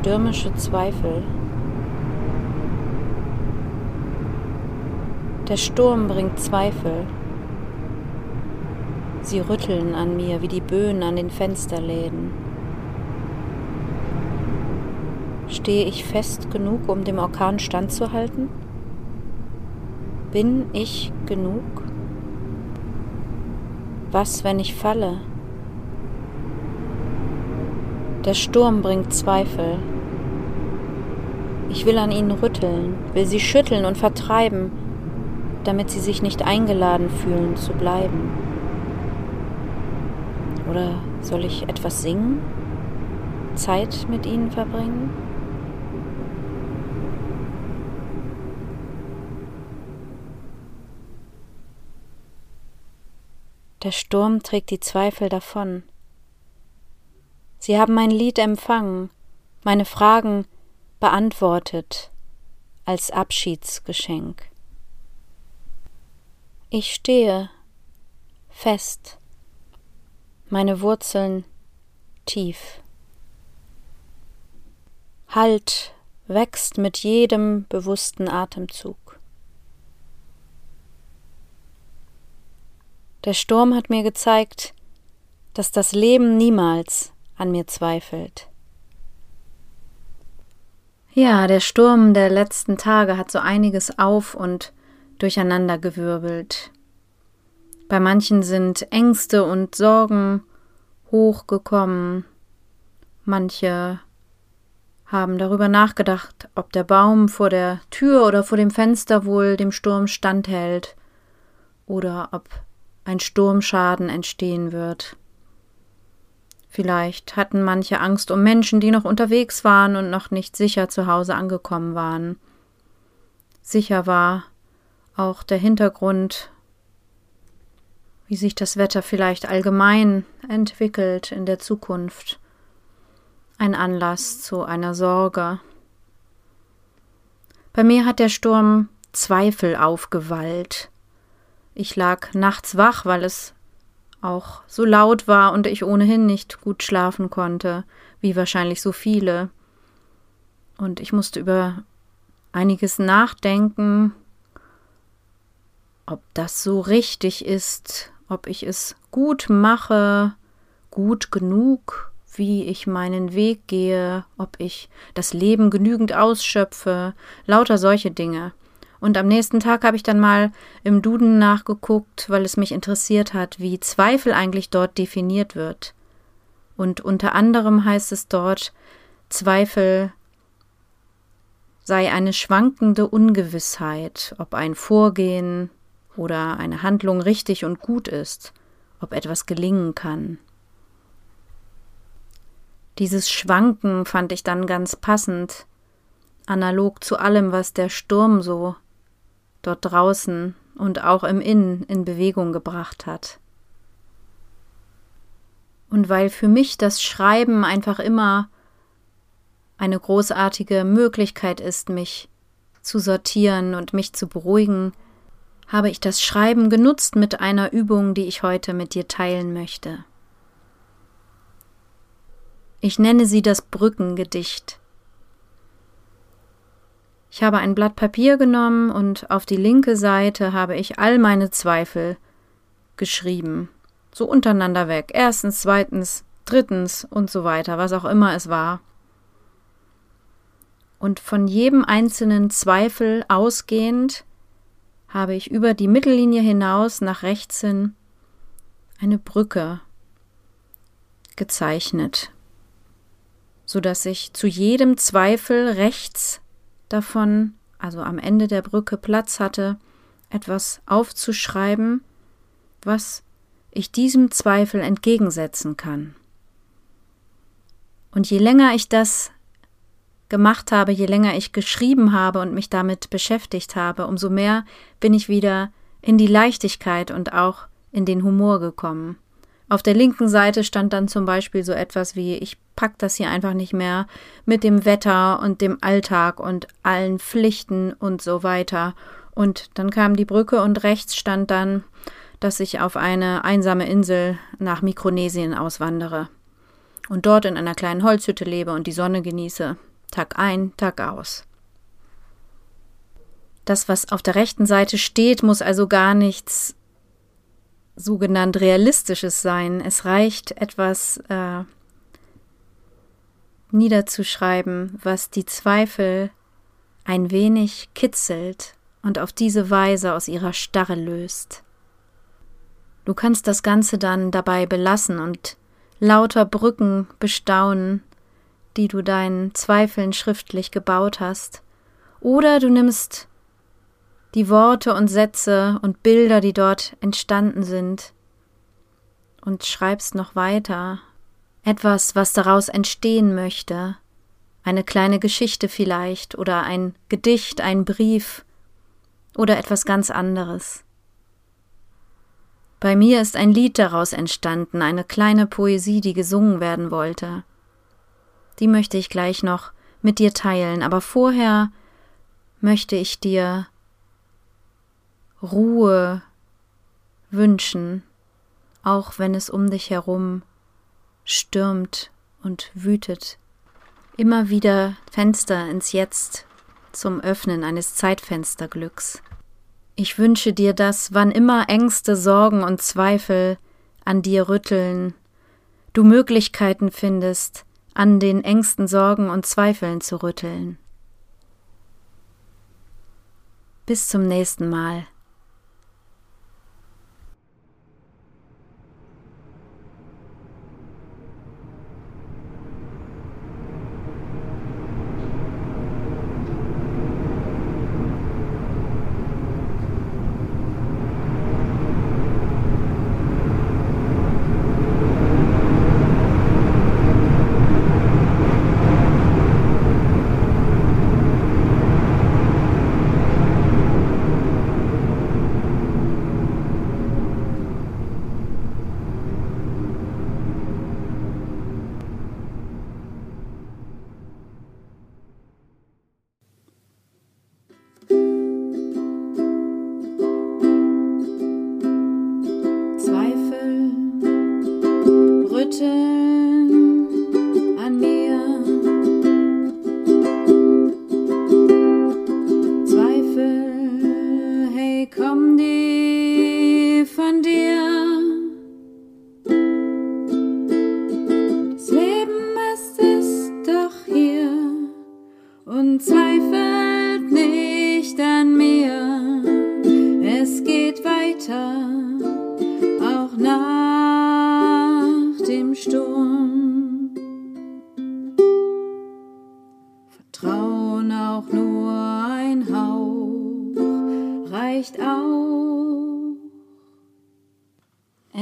Stürmische Zweifel. Der Sturm bringt Zweifel. Sie rütteln an mir wie die Böen an den Fensterläden. Stehe ich fest genug, um dem Orkan standzuhalten? Bin ich genug? Was, wenn ich falle? Der Sturm bringt Zweifel. Ich will an ihnen rütteln, will sie schütteln und vertreiben, damit sie sich nicht eingeladen fühlen zu bleiben. Oder soll ich etwas singen? Zeit mit ihnen verbringen? Der Sturm trägt die Zweifel davon. Sie haben mein Lied empfangen, meine Fragen beantwortet als Abschiedsgeschenk. Ich stehe fest, meine Wurzeln tief. Halt wächst mit jedem bewussten Atemzug. Der Sturm hat mir gezeigt, dass das Leben niemals an mir zweifelt. Ja, der Sturm der letzten Tage hat so einiges auf und durcheinandergewirbelt. Bei manchen sind Ängste und Sorgen hochgekommen. Manche haben darüber nachgedacht, ob der Baum vor der Tür oder vor dem Fenster wohl dem Sturm standhält oder ob ein Sturmschaden entstehen wird. Vielleicht hatten manche Angst um Menschen, die noch unterwegs waren und noch nicht sicher zu Hause angekommen waren. Sicher war auch der Hintergrund, wie sich das Wetter vielleicht allgemein entwickelt in der Zukunft. Ein Anlass zu einer Sorge. Bei mir hat der Sturm Zweifel aufgewallt. Ich lag nachts wach, weil es auch so laut war und ich ohnehin nicht gut schlafen konnte, wie wahrscheinlich so viele. Und ich musste über einiges nachdenken, ob das so richtig ist, ob ich es gut mache, gut genug, wie ich meinen Weg gehe, ob ich das Leben genügend ausschöpfe, lauter solche Dinge. Und am nächsten Tag habe ich dann mal im Duden nachgeguckt, weil es mich interessiert hat, wie Zweifel eigentlich dort definiert wird. Und unter anderem heißt es dort, Zweifel sei eine schwankende Ungewissheit, ob ein Vorgehen oder eine Handlung richtig und gut ist, ob etwas gelingen kann. Dieses Schwanken fand ich dann ganz passend, analog zu allem, was der Sturm so dort draußen und auch im Innen in Bewegung gebracht hat. Und weil für mich das Schreiben einfach immer eine großartige Möglichkeit ist, mich zu sortieren und mich zu beruhigen, habe ich das Schreiben genutzt mit einer Übung, die ich heute mit dir teilen möchte. Ich nenne sie das Brückengedicht. Ich habe ein Blatt Papier genommen und auf die linke Seite habe ich all meine Zweifel geschrieben. So untereinander weg. Erstens, zweitens, drittens und so weiter, was auch immer es war. Und von jedem einzelnen Zweifel ausgehend habe ich über die Mittellinie hinaus nach rechts hin eine Brücke gezeichnet, so dass ich zu jedem Zweifel rechts davon, also am Ende der Brücke, Platz hatte etwas aufzuschreiben, was ich diesem Zweifel entgegensetzen kann. Und je länger ich das gemacht habe, je länger ich geschrieben habe und mich damit beschäftigt habe, umso mehr bin ich wieder in die Leichtigkeit und auch in den Humor gekommen. Auf der linken Seite stand dann zum Beispiel so etwas wie ich pack das hier einfach nicht mehr mit dem Wetter und dem Alltag und allen Pflichten und so weiter. Und dann kam die Brücke und rechts stand dann, dass ich auf eine einsame Insel nach Mikronesien auswandere und dort in einer kleinen Holzhütte lebe und die Sonne genieße. Tag ein, Tag aus. Das, was auf der rechten Seite steht, muss also gar nichts sogenannt Realistisches sein. Es reicht etwas äh, niederzuschreiben, was die Zweifel ein wenig kitzelt und auf diese Weise aus ihrer Starre löst. Du kannst das Ganze dann dabei belassen und lauter Brücken bestaunen, die du deinen Zweifeln schriftlich gebaut hast, oder du nimmst die Worte und Sätze und Bilder, die dort entstanden sind, und schreibst noch weiter etwas, was daraus entstehen möchte, eine kleine Geschichte vielleicht oder ein Gedicht, ein Brief oder etwas ganz anderes. Bei mir ist ein Lied daraus entstanden, eine kleine Poesie, die gesungen werden wollte. Die möchte ich gleich noch mit dir teilen, aber vorher möchte ich dir Ruhe wünschen, auch wenn es um dich herum stürmt und wütet. Immer wieder Fenster ins Jetzt zum Öffnen eines Zeitfensterglücks. Ich wünsche dir das, wann immer Ängste, Sorgen und Zweifel an dir rütteln, du Möglichkeiten findest, an den Ängsten, Sorgen und Zweifeln zu rütteln. Bis zum nächsten Mal.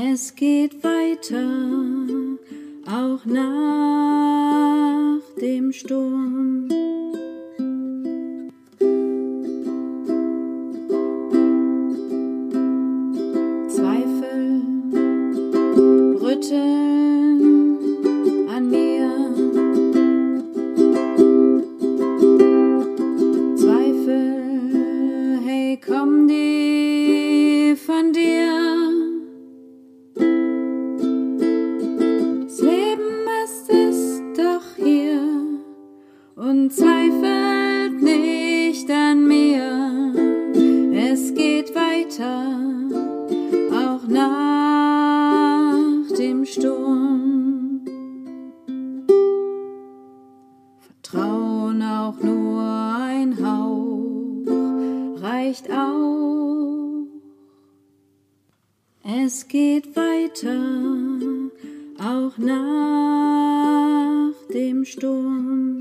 Es geht weiter, auch nach dem Sturm. Es geht weiter, auch nach dem Sturm.